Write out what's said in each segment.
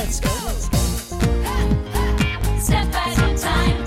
let's go. Step, time.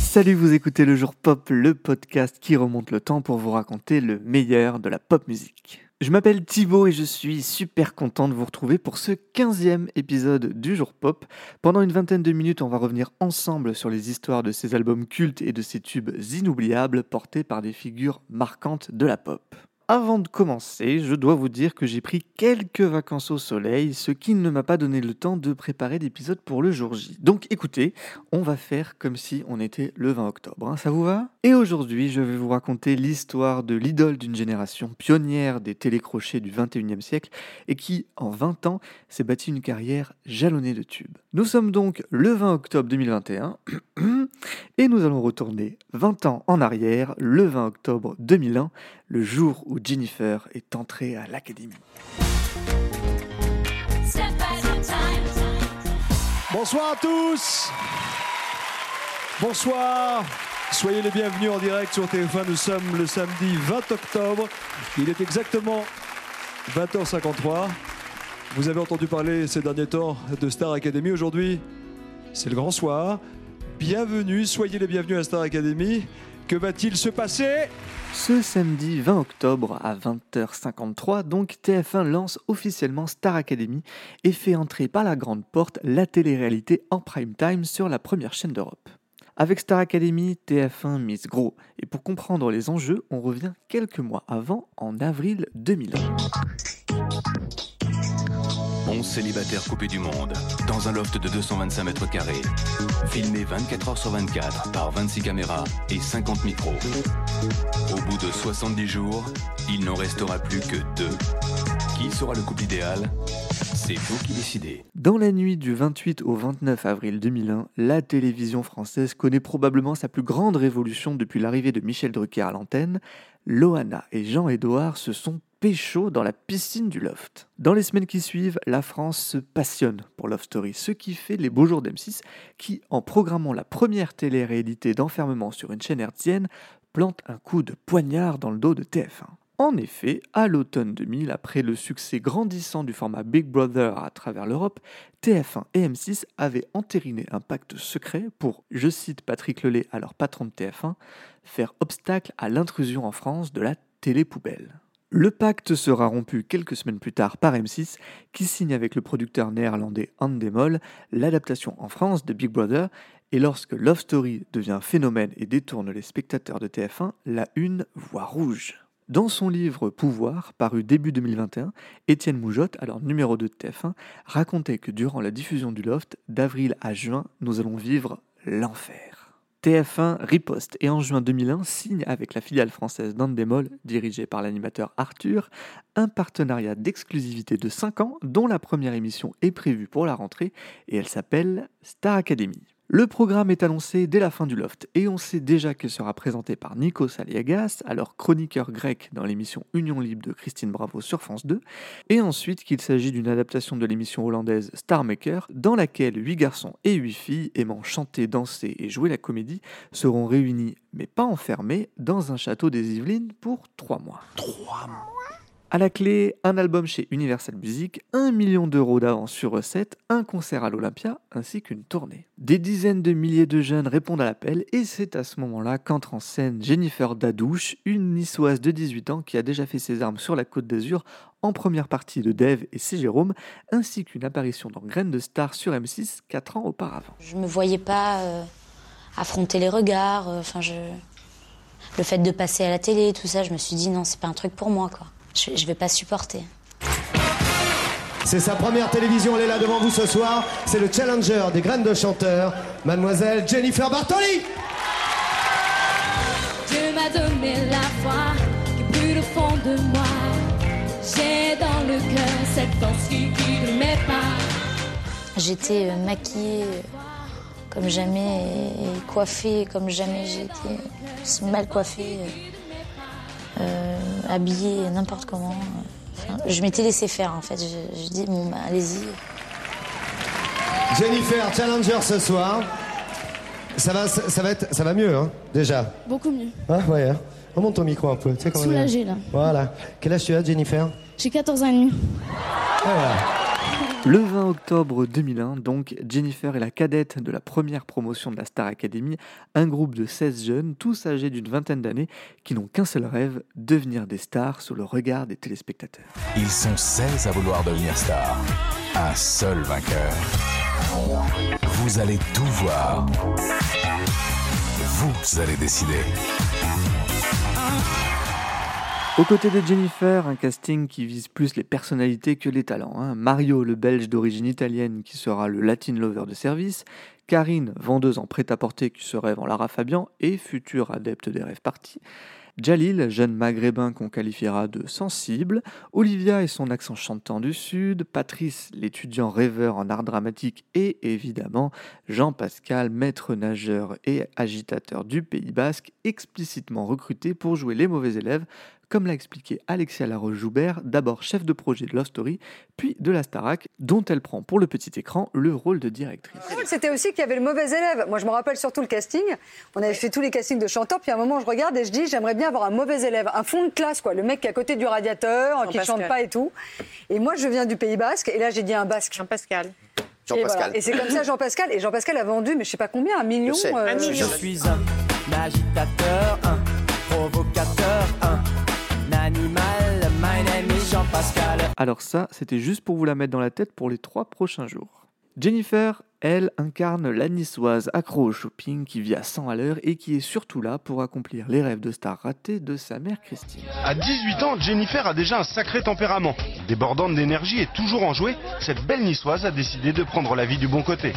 Salut, vous écoutez le jour pop, le podcast qui remonte le temps pour vous raconter le meilleur de la pop musique. Je m'appelle Thibaut et je suis super content de vous retrouver pour ce 15e épisode du jour pop. Pendant une vingtaine de minutes, on va revenir ensemble sur les histoires de ces albums cultes et de ces tubes inoubliables portés par des figures marquantes de la pop. Avant de commencer, je dois vous dire que j'ai pris quelques vacances au soleil, ce qui ne m'a pas donné le temps de préparer l'épisode pour le jour J. Donc écoutez, on va faire comme si on était le 20 octobre, hein, ça vous va? Et aujourd'hui, je vais vous raconter l'histoire de l'idole d'une génération pionnière des télécrochets du 21e siècle et qui, en 20 ans, s'est bâti une carrière jalonnée de tubes. Nous sommes donc le 20 octobre 2021 et nous allons retourner 20 ans en arrière, le 20 octobre 2001, le jour où Jennifer est entrée à l'académie. Bonsoir à tous Bonsoir Soyez les bienvenus en direct sur TF1. Nous sommes le samedi 20 octobre. Il est exactement 20h53. Vous avez entendu parler ces derniers temps de Star Academy. Aujourd'hui, c'est le grand soir. Bienvenue, soyez les bienvenus à Star Academy. Que va-t-il se passer? Ce samedi 20 octobre à 20h53, donc TF1 lance officiellement Star Academy et fait entrer par la grande porte la télé-réalité en prime time sur la première chaîne d'Europe. Avec Star Academy, TF1 mise gros. Et pour comprendre les enjeux, on revient quelques mois avant, en avril 2001. 11 célibataires coupés du monde, dans un loft de 225 mètres carrés. Filmé 24 heures sur 24 par 26 caméras et 50 micros. Au bout de 70 jours, il n'en restera plus que deux. Qui sera le couple idéal? C'est vous qui décidez. Dans la nuit du 28 au 29 avril 2001, la télévision française connaît probablement sa plus grande révolution depuis l'arrivée de Michel Drucker à l'antenne. Loana et Jean-Édouard se sont pécho dans la piscine du loft. Dans les semaines qui suivent, la France se passionne pour Love Story, ce qui fait les beaux jours d'M6 qui, en programmant la première télé-réalité d'enfermement sur une chaîne hertzienne, plante un coup de poignard dans le dos de TF1. En effet, à l'automne 2000, après le succès grandissant du format Big Brother à travers l'Europe, TF1 et M6 avaient entériné un pacte secret pour, je cite Patrick Lelay, alors patron de TF1, faire obstacle à l'intrusion en France de la télé-poubelle. Le pacte sera rompu quelques semaines plus tard par M6, qui signe avec le producteur néerlandais Endemol l'adaptation en France de Big Brother, et lorsque Love Story devient phénomène et détourne les spectateurs de TF1, la une voit rouge. Dans son livre Pouvoir, paru début 2021, Étienne Moujotte, alors numéro 2 de TF1, racontait que durant la diffusion du Loft, d'avril à juin, nous allons vivre l'enfer. TF1 riposte et en juin 2001 signe avec la filiale française d'Andemol, dirigée par l'animateur Arthur, un partenariat d'exclusivité de 5 ans dont la première émission est prévue pour la rentrée et elle s'appelle Star Academy. Le programme est annoncé dès la fin du loft et on sait déjà qu'il sera présenté par Nikos Aliagas, alors chroniqueur grec dans l'émission Union Libre de Christine Bravo sur France 2, et ensuite qu'il s'agit d'une adaptation de l'émission hollandaise Star Maker, dans laquelle 8 garçons et 8 filles aimant chanter, danser et jouer la comédie seront réunis, mais pas enfermés, dans un château des Yvelines pour 3 mois. À la clé, un album chez Universal Music, un million d'euros d'avance sur recette, un concert à l'Olympia, ainsi qu'une tournée. Des dizaines de milliers de jeunes répondent à l'appel et c'est à ce moment-là qu'entre en scène Jennifer Dadouche, une niçoise de 18 ans qui a déjà fait ses armes sur la côte d'Azur en première partie de Dave et C. Jérôme, ainsi qu'une apparition dans Graines de Star sur M6 4 ans auparavant. Je me voyais pas euh, affronter les regards. euh, Enfin, je... le fait de passer à la télé, tout ça, je me suis dit non, c'est pas un truc pour moi, quoi. Je, je vais pas supporter. C'est sa première télévision, elle est là devant vous ce soir. C'est le challenger des graines de chanteur, mademoiselle Jennifer Bartoli. Dieu m'a donné la foi qui brûle au fond de moi. J'ai dans le cœur cette force qui mes pas. J'étais euh, maquillée euh, comme jamais et, coiffée comme jamais. Aussi mal coiffée, euh, euh, habillée n'importe comment. Enfin, je m'étais laissé faire en fait. Je, je dis bon, bah, allez-y. Jennifer, challenger ce soir. Ça va, ça, ça va être, ça va mieux, hein, déjà. Beaucoup mieux. Hein, ouais. Hein. Remonte ton micro un peu. Tu sais Soulagée, là. Voilà. Quel âge tu as, Jennifer? J'ai 14 ans et demi. Le 20 octobre 2001, donc, Jennifer est la cadette de la première promotion de la Star Academy, un groupe de 16 jeunes, tous âgés d'une vingtaine d'années, qui n'ont qu'un seul rêve, devenir des stars sous le regard des téléspectateurs. Ils sont 16 à vouloir devenir stars. Un seul vainqueur. Vous allez tout voir. Vous allez décider. Aux côtés de Jennifer, un casting qui vise plus les personnalités que les talents. hein. Mario, le belge d'origine italienne, qui sera le Latin Lover de service. Karine, vendeuse en prêt-à-porter qui se rêve en Lara Fabian et futur adepte des rêves partis. Jalil, jeune maghrébin qu'on qualifiera de sensible. Olivia et son accent chantant du Sud. Patrice, l'étudiant rêveur en art dramatique. Et évidemment, Jean-Pascal, maître nageur et agitateur du Pays Basque, explicitement recruté pour jouer les mauvais élèves, comme l'a expliqué Alexia Laroche-Joubert, d'abord chef de projet de Love Story, puis de la Starac, dont elle prend pour le petit écran le rôle de directrice. C'était aussi qu'il y avait le mauvais élève. Moi, je me rappelle surtout le casting. On avait fait tous les castings de chanteurs, puis à un moment, je regarde et je dis, j'aimerais bien avoir un mauvais élève, un fond de classe, quoi. Le mec qui est à côté du radiateur, qui Jean-Pascal. chante pas et tout. Et moi, je viens du Pays Basque, et là, j'ai dit un basque. Jean-Pascal. Et, Jean-Pascal. voilà. Et c'est comme ça, Jean-Pascal. Et Jean-Pascal a vendu, mais je sais pas combien, un million. Je euh, Un million. Je suis un agitateur, un provocateur, un Alors ça, c'était juste pour vous la mettre dans la tête pour les trois prochains jours. Jennifer, elle, incarne la niçoise accro au shopping qui vit à 100 à l'heure et qui est surtout là pour accomplir les rêves de star ratés de sa mère Christine. À 18 ans, Jennifer a déjà un sacré tempérament. Débordante d'énergie et toujours enjouée, cette belle niçoise a décidé de prendre la vie du bon côté.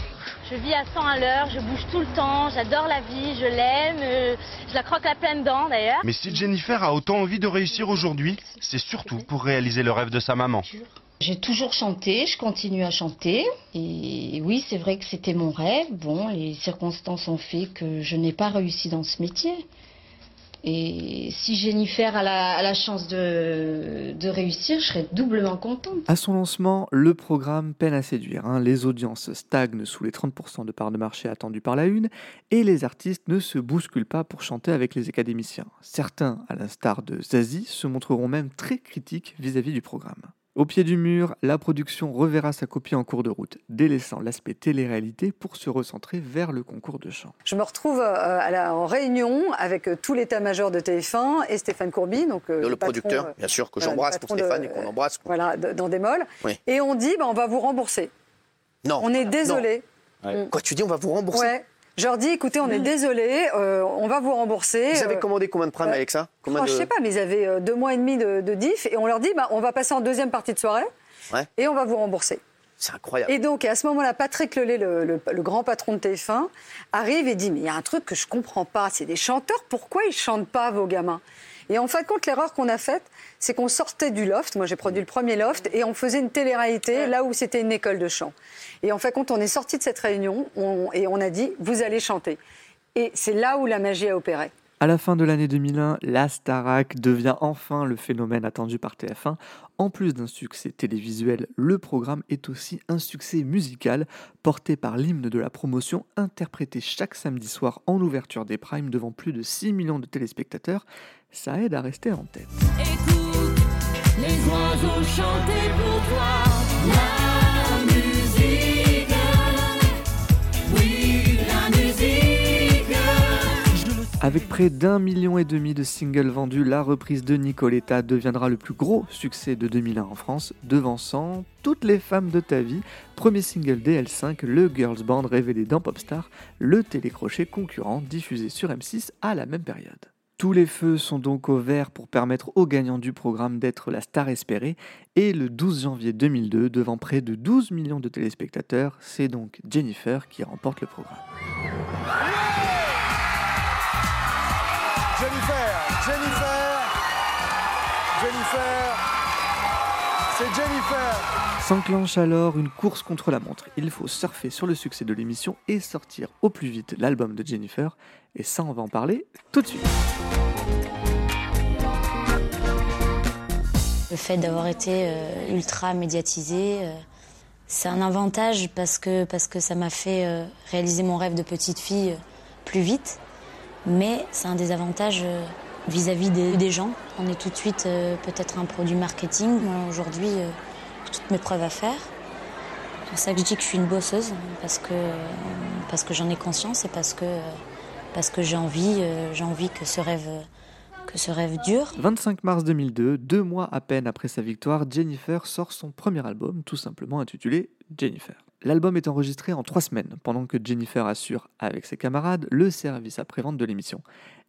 Je vis à 100 à l'heure, je bouge tout le temps, j'adore la vie, je l'aime, euh, je la croque à pleines dents d'ailleurs. Mais si Jennifer a autant envie de réussir aujourd'hui, c'est surtout pour réaliser le rêve de sa maman. J'ai toujours chanté, je continue à chanter. Et oui, c'est vrai que c'était mon rêve. Bon, les circonstances ont fait que je n'ai pas réussi dans ce métier. Et si Jennifer a la, chance de, réussir, je serais doublement contente. À son lancement, le programme peine à séduire. hein. Les audiences stagnent sous les 30% de parts de marché attendues par la une et les artistes ne se bousculent pas pour chanter avec les académiciens. Certains, à l'instar de Zazie, se montreront même très critiques vis-à-vis du programme. Au pied du mur, la production reverra sa copie en cours de route, délaissant l'aspect télé-réalité pour se recentrer vers le concours de chant. Je me retrouve euh, à la- en réunion avec euh, tout l'état-major de TF1 et Stéphane Courby, donc euh, Le, patron, producteur, bien sûr, que j'embrasse, de- Stéphane, et qu'on embrasse. voilà, dans des molles. Oui. Et on dit, bah, on va vous rembourser. Non. On est désolé. non. Quoi, tu dis, on va vous rembourser? Ouais. Je leur dis, écoutez, on est désolé, euh, on va vous rembourser. Vous avez Euh, commandé combien de primes euh, avec ça Combien oh, de- Je sais pas, mais ils avaient deux mois et demi de, de diff et on leur dit, bah, on va passer en deuxième partie de soirée Ouais. et on va vous rembourser. C'est incroyable. Et donc, à ce moment-là, Patrick Lelay, le, le- le grand patron de TF1, arrive et dit Mais il y a un truc que je comprends pas, c'est des chanteurs, pourquoi ils chantent pas, vos gamins? Et en fin de compte, l'erreur qu'on a faite, c'est qu'on sortait du loft. Moi, j'ai produit le premier loft et on faisait une télé-réalité là où c'était une école de chant. Et en fin de compte, on est sorti de cette réunion on- et on a dit Vous allez chanter. Et c'est là où la magie a opéré. À la fin de l'année 2001, la Starac devient enfin le phénomène attendu par TF1. En plus d'un succès télévisuel, le programme est aussi un succès musical, porté par l'hymne de la promotion, interprété chaque samedi soir en ouverture des primes devant plus de 6 millions de téléspectateurs. Ça aide à rester en tête. Écoute les oiseaux chanter pour toi. Avec près d'un million et demi de singles vendus, la reprise de Nicoletta deviendra le plus gros succès de 2001 en France, devançant Toutes les femmes de ta vie, premier single DL5, le girls band révélé dans Popstar, le télécrochet concurrent diffusé sur M6 à la même période. Tous les feux sont donc au vert pour permettre aux gagnants du programme d'être la star espérée, et le 12 janvier 2002, devant près de 12 millions de téléspectateurs, c'est donc Jennifer qui remporte le programme. Jennifer, Jennifer, Jennifer, c'est Jennifer. S'enclenche alors une course contre la montre. Il faut surfer sur le succès de l'émission et sortir au plus vite l'album de Jennifer. Et ça, on va en parler tout de suite. Le fait d'avoir été euh, ultra médiatisé, euh, c'est un avantage parce que, parce que ça m'a fait euh, réaliser mon rêve de petite fille euh, plus vite, mais c'est un désavantage euh, vis-à-vis des, gens. On est tout de suite euh, peut-être un produit marketing. Aujourd'hui, euh, toutes mes preuves à faire. C'est pour ça que je dis que je suis une bosseuse, parce que, parce que j'en ai conscience et parce que, parce que j'ai envie, euh, envie que ce rêve, que ce rêve dure. 25 mars 2002, deux mois à peine après sa victoire, Jennifer sort son premier album, tout simplement intitulé Jennifer. L'album est enregistré en trois semaines, pendant que Jennifer assure, avec ses camarades, le service après-vente de l'émission.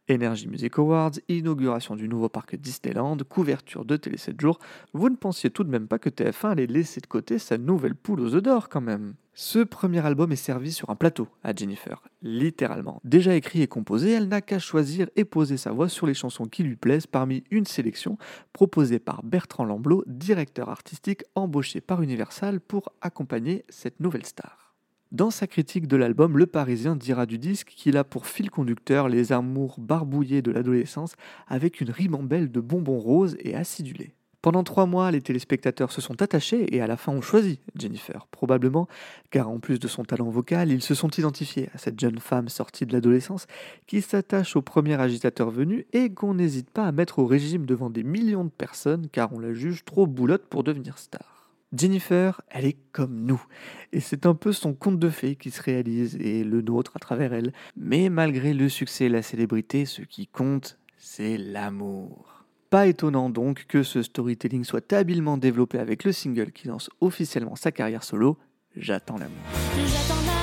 Energy Music Awards, inauguration du nouveau parc Disneyland, couverture de Télé 7 jours, vous ne pensiez tout de même pas que TF1 allait laisser de côté sa nouvelle poule aux œufs d'or quand même. Ce premier album est servi sur un plateau à Jennifer, littéralement. Déjà écrit et composé, elle n'a qu'à choisir et poser sa voix sur les chansons qui lui plaisent parmi une sélection proposée par Bertrand Lamblot, directeur artistique embauché par Universal pour accompagner cette nouvelle star. Dans sa critique de l'album, le Parisien dira du disque qu'il a pour fil conducteur les amours barbouillés de l'adolescence avec une ribambelle de bonbons roses et acidulés. Pendant trois mois, les téléspectateurs se sont attachés et à la fin ont choisi Jennifer, probablement car en plus de son talent vocal, ils se sont identifiés à cette jeune femme sortie de l'adolescence qui s'attache au premier agitateur venu et qu'on n'hésite pas à mettre au régime devant des millions de personnes car on la juge trop boulotte pour devenir star. Jennifer, elle est comme nous, et c'est un peu son conte de fées qui se réalise, et le nôtre à travers elle. Mais malgré le succès et la célébrité, ce qui compte, c'est l'amour. Pas étonnant donc que ce storytelling soit habilement développé avec le single qui lance officiellement sa carrière solo, J'attends l'amour.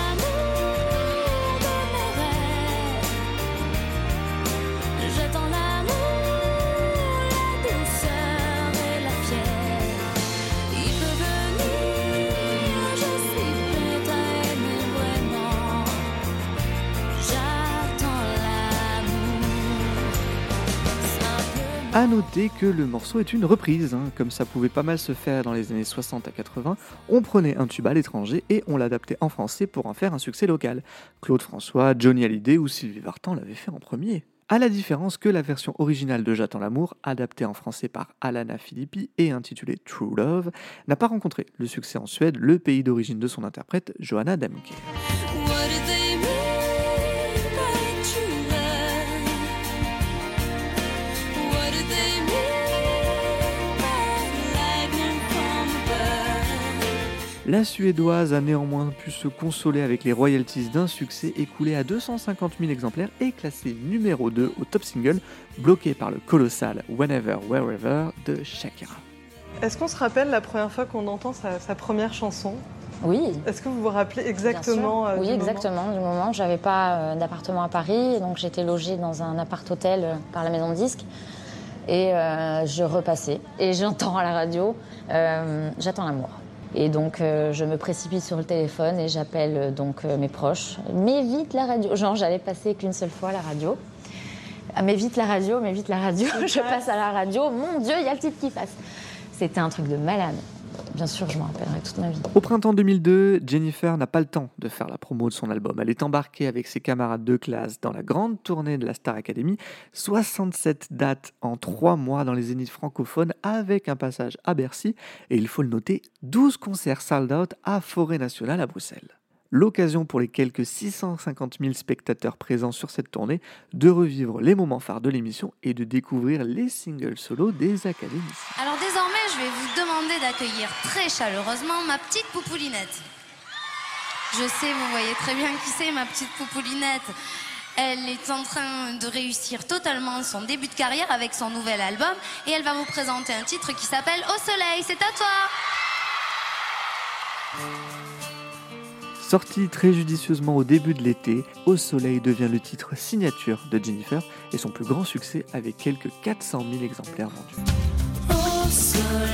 À noter que le morceau est une reprise, hein, comme ça pouvait pas mal se faire dans les années 60 à 80. On prenait un tube à l'étranger et on l'adaptait en français pour en faire un succès local. Claude François, Johnny Hallyday ou Sylvie Vartan l'avaient fait en premier. À la différence que la version originale de J'attends l'amour, adaptée en français par Alana Filippi et intitulée True Love, n'a pas rencontré le succès en Suède, le pays d'origine de son interprète, Johanna Damke. La Suédoise a néanmoins pu se consoler avec les royalties d'un succès écoulé à 250 000 exemplaires et classé numéro 2 au top single, bloqué par le colossal Whenever Wherever de Shakira. Est-ce qu'on se rappelle la première fois qu'on entend sa, sa première chanson? Oui. Est-ce que vous vous rappelez exactement euh, Oui, du moment? exactement. Du moment, j'avais pas euh, d'appartement à Paris, donc j'étais logée dans un appart-hôtel euh, par la maison de disques. Et euh, je repassais. Et j'entends à la radio euh, J'attends l'amour. Et donc, euh, je me précipite sur le téléphone et j'appelle euh, donc euh, mes proches. Mais vite la radio. Genre, j'allais passer qu'une seule fois la radio. Ah, mais vite la radio, mais vite la radio. je passe à la radio. Mon Dieu, il y a le titre qui passe. C'était un truc de malade. Bien sûr, je m'en rappellerai toute ma vie. Au printemps 2002, Jennifer n'a pas le temps de faire la promo de son album. Elle est embarquée avec ses camarades de classe dans la grande tournée de la Star Academy. 67 dates en 3 mois dans les zéniths francophones avec un passage à Bercy. Et il faut le noter, 12 concerts sold out à Forêt Nationale à Bruxelles. L'occasion pour les quelques 650 000 spectateurs présents sur cette tournée de revivre les moments phares de l'émission et de découvrir les singles solo des académiciens. Alors désormais, je vais vous demander d'accueillir très chaleureusement ma petite poupoulinette. Je sais, vous voyez très bien qui c'est, ma petite poupoulinette. Elle est en train de réussir totalement son début de carrière avec son nouvel album et elle va vous présenter un titre qui s'appelle Au soleil. C'est à toi Sorti très judicieusement au début de l'été, Au Soleil devient le titre signature de Jennifer et son plus grand succès avec quelques 400 000 exemplaires vendus. Au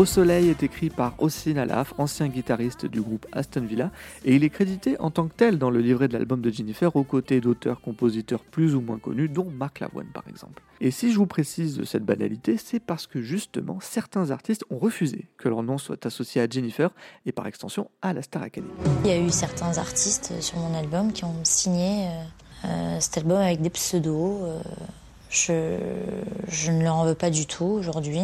Au Soleil est écrit par Ossin Alaf, ancien guitariste du groupe Aston Villa, et il est crédité en tant que tel dans le livret de l'album de Jennifer aux côtés d'auteurs-compositeurs plus ou moins connus, dont Marc Lavoine par exemple. Et si je vous précise cette banalité, c'est parce que justement certains artistes ont refusé que leur nom soit associé à Jennifer et par extension à la Star Academy. Il y a eu certains artistes sur mon album qui ont signé euh, Euh, cet album avec des pseudos, euh, je, ne leur en veux pas du tout aujourd'hui.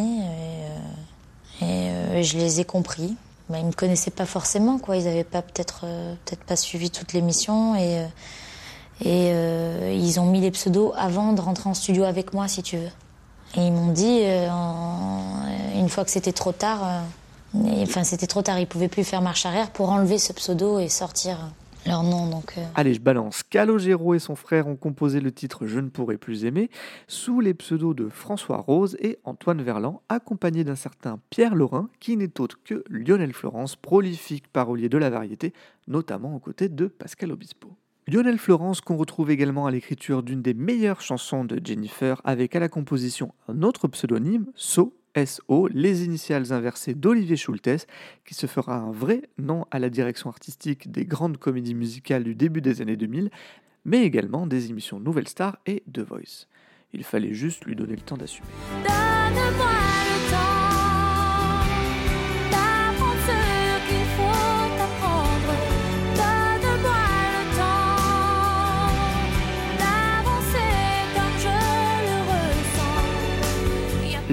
Et, euh, je les ai compris. Bah, ils me connaissaient pas forcément, quoi. Ils n'avaient pas peut-être euh, peut-être pas suivi toute l'émission et euh, et euh, ils ont mis les pseudos avant de rentrer en studio avec moi, si tu veux. Et ils m'ont dit, une fois que c'était trop tard, enfin c'était trop tard, ils pouvaient plus faire marche arrière pour enlever ce pseudo et sortir euh, Allez, je balance. Calogero et son frère ont composé le titre Je ne pourrai plus aimer sous les pseudos de François Rose et Antoine Verlan, accompagnés d'un certain Pierre Laurin, qui n'est autre que Lionel Florence, prolifique parolier de la variété, notamment aux côtés de Pascal Obispo. Lionel Florence qu'on retrouve également à l'écriture d'une des meilleures chansons de Jennifer avec à la composition un autre pseudonyme, So, Les initiales inversées d'Olivier Schultes, qui se fera un vrai nom à la direction artistique des grandes comédies musicales du début des années 2000, mais également des émissions Nouvelle Star et The Voice. Il fallait juste lui donner le temps d'assumer.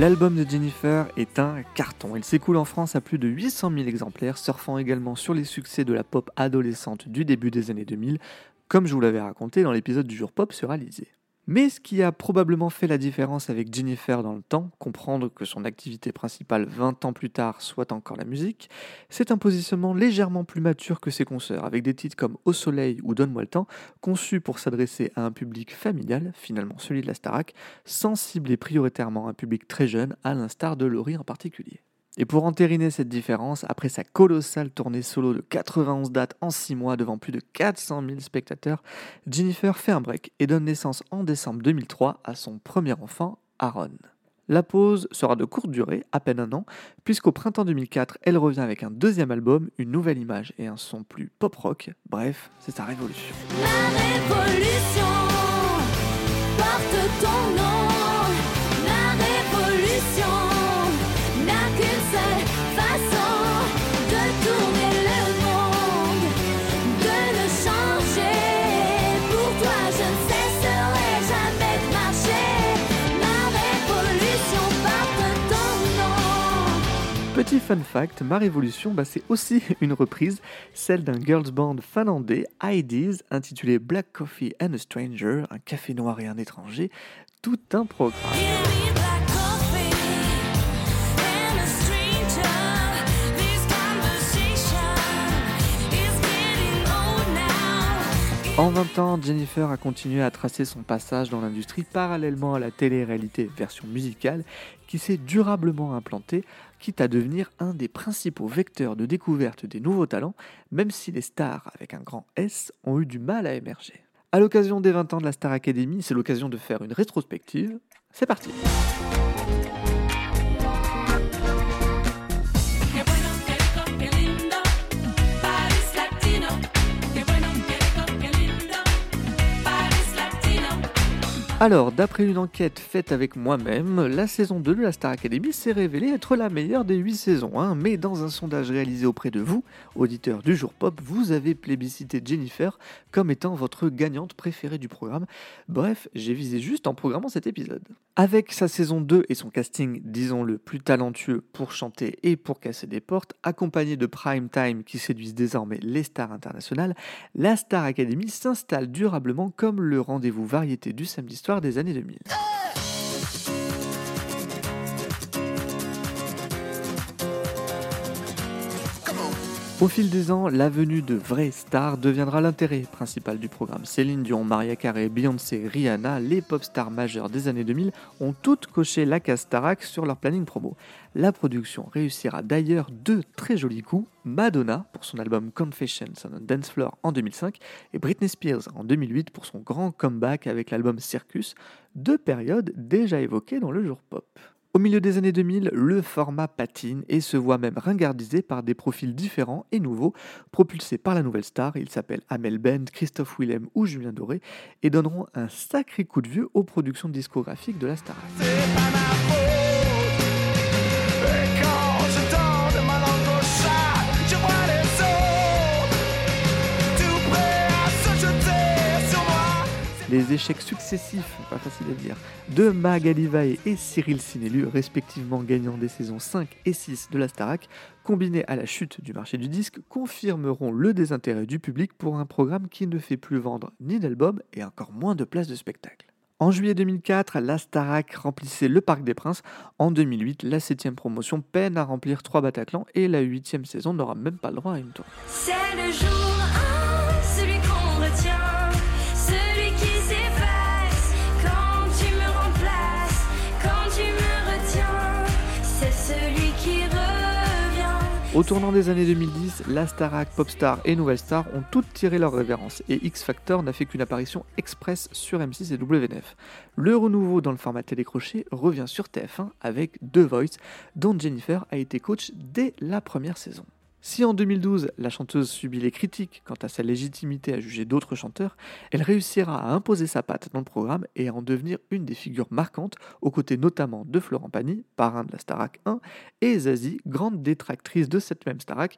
L'album de Jennifer est un carton. Il s'écoule en France à plus de 800 000 exemplaires, surfant également sur les succès de la pop adolescente du début des années 2000, comme je vous l'avais raconté dans l'épisode du jour pop sur Alizé. Mais ce qui a probablement fait la différence avec Jennifer dans le temps, comprendre que son activité principale 20 ans plus tard soit encore la musique, c'est un positionnement légèrement plus mature que ses consoeurs, avec des titres comme Au soleil ou Donne-moi le temps, conçus pour s'adresser à un public familial, finalement celui de la Starac, sans cibler prioritairement un public très jeune, à l'instar de Laurie en particulier. Et pour entériner cette différence, après sa colossale tournée solo de 91 dates en 6 mois devant plus de 400 000 spectateurs, Jennifer fait un break et donne naissance en décembre 2003 à son premier enfant, Aaron. La pause sera de courte durée, à peine un an, puisqu'au printemps 2004, elle revient avec un deuxième album, une nouvelle image et un son plus pop-rock. Bref, c'est sa révolution. Ma révolution porte ton nom. Petit fun fact, Ma Révolution, bah, c'est aussi une reprise, celle d'un girls band finlandais, IDs, intitulé Black Coffee and a Stranger, un café noir et un étranger, tout un programme. En 20 ans, Jennifer a continué à tracer son passage dans l'industrie parallèlement à la télé-réalité version musicale qui s'est durablement implantée, quitte à devenir un des principaux vecteurs de découverte des nouveaux talents, même si les stars avec un grand S ont eu du mal à émerger. À l'occasion des 20 ans de la Star Academy, c'est l'occasion de faire une rétrospective. C'est parti Alors, d'après une enquête faite avec moi-même, la saison 2 de la Star Academy s'est révélée être la meilleure des 8 saisons. hein. mais dans un sondage réalisé auprès de vous, auditeurs du jour pop, vous avez plébiscité Jennifer comme étant votre gagnante préférée du programme. Bref, j'ai visé juste en programmant cet épisode. Avec sa saison 2 et son casting, disons-le, plus talentueux pour chanter et pour casser des portes, accompagné de prime time qui séduisent désormais les stars internationales, la Star Academy s'installe durablement comme le rendez-vous variété du samedi soir des années 2000. Au fil des ans, la venue de vraies stars deviendra l'intérêt principal du programme. Céline Dion, Maria Carey, Beyoncé, Rihanna, les pop stars majeures des années 2000 ont toutes coché la case Starac sur leur planning promo. La production réussira d'ailleurs deux très jolis coups, Madonna pour son album Confessions on a Dance Floor en 2005 et Britney Spears en 2008 pour son grand comeback avec l'album Circus, deux périodes déjà évoquées dans le jour pop. Au milieu des années 2000, le format patine et se voit même ringardisé par des profils différents et nouveaux, propulsés par la nouvelle star. Ils s'appellent Amel Bent, Christophe Willem ou Julien Doré et donneront un sacré coup de vieux aux productions discographiques de la star. Les échecs successifs, pas facile à dire, de Magali Valle et Cyril Sinelu, respectivement gagnants des saisons 5 et 6 de la Starac, combinés à la chute du marché du disque, confirmeront le désintérêt du public pour un programme qui ne fait plus vendre ni d'albums et encore moins de places de spectacle. En juillet 2004, la Starac remplissait le Parc des Princes. En 2008, la 7 promotion peine à remplir trois Bataclan et la 8 saison n'aura même pas le droit à une tour. C'est le jour Au tournant des années 2010, la Starac, Popstar et Nouvelle Star ont toutes tiré leur révérence et X Factor n'a fait qu'une apparition express sur M6 et W9. Le renouveau dans le format télécrochet revient sur TF1 avec The Voice, dont Jennifer a été coach dès la première saison. Si en 2012, la chanteuse subit les critiques quant à sa légitimité à juger d'autres chanteurs, elle réussira à imposer sa patte dans le programme et à en devenir une des figures marquantes, aux côtés notamment de Florent Pagny, parrain de la Starac 1, et Zazie, grande détractrice de cette même Starac.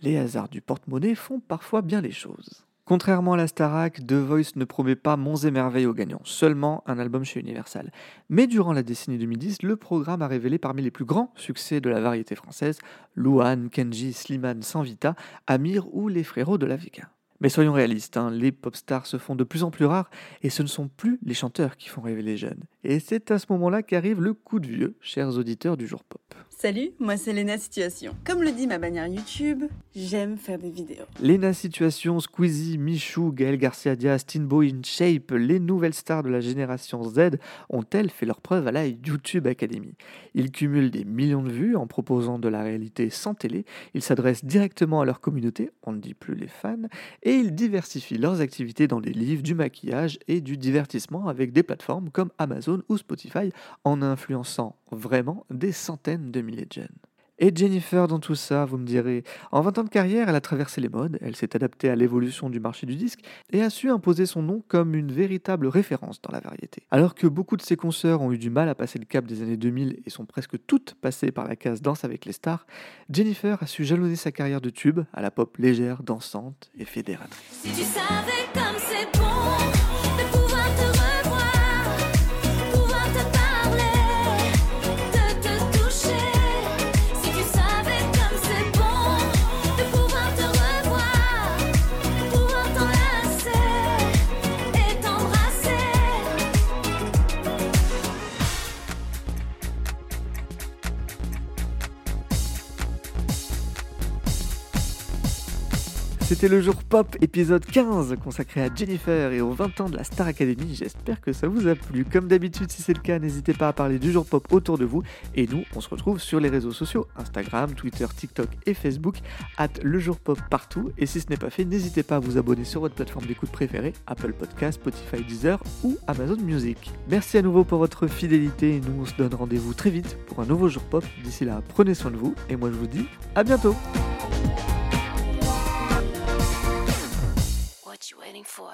Les hasards du porte-monnaie font parfois bien les choses. Contrairement à la Starac, The Voice ne promet pas monts et merveilles aux gagnants, seulement un album chez Universal. Mais durant la décennie 2010, le programme a révélé parmi les plus grands succès de la variété française Louane, Kenji, Slimane, Sanvita, Amir ou les frérots de la Vega. Mais soyons réalistes, hein, les pop stars se font de plus en plus rares et ce ne sont plus les chanteurs qui font rêver les jeunes. Et c'est à ce moment-là qu'arrive le coup de vieux, chers auditeurs du jour pop. Salut, moi c'est Lena Situation. Comme le dit ma bannière YouTube, j'aime faire des vidéos. Lena Situation, Squeezie, Michou, Gaël Garcia Diaz, Tinbo In Shape, les nouvelles stars de la génération Z ont-elles fait leur preuve à la YouTube Academy? Ils cumulent des millions de vues en proposant de la réalité sans télé, ils s'adressent directement à leur communauté, on ne dit plus les fans, et ils diversifient leurs activités dans les livres, du maquillage et du divertissement avec des plateformes comme Amazon ou Spotify en influençant vraiment des centaines de milliers de jeunes. Et Jennifer dans tout ça, vous me direz, en 20 ans de carrière, elle a traversé les modes, elle s'est adaptée à l'évolution du marché du disque et a su imposer son nom comme une véritable référence dans la variété. Alors que beaucoup de ses consoeurs ont eu du mal à passer le cap des années 2000 et sont presque toutes passées par la case Danse avec les stars, Jennifer a su jalonner sa carrière de tube à la pop légère, dansante et fédératrice. C'était le jour pop épisode 15 consacré à Jennifer et aux 20 ans de la Star Academy. J'espère que ça vous a plu. Comme d'habitude, si c'est le cas, n'hésitez pas à parler du jour pop autour de vous. Et nous, on se retrouve sur les réseaux sociaux Instagram, Twitter, TikTok et Facebook, at le jour pop partout. Et si ce n'est pas fait, n'hésitez pas à vous abonner sur votre plateforme d'écoute préférée, Apple Podcast, Spotify, Deezer ou Amazon Music. Merci à nouveau pour votre fidélité et nous on se donne rendez-vous très vite pour un nouveau jour pop. D'ici là, prenez soin de vous et moi je vous dis à bientôt. For.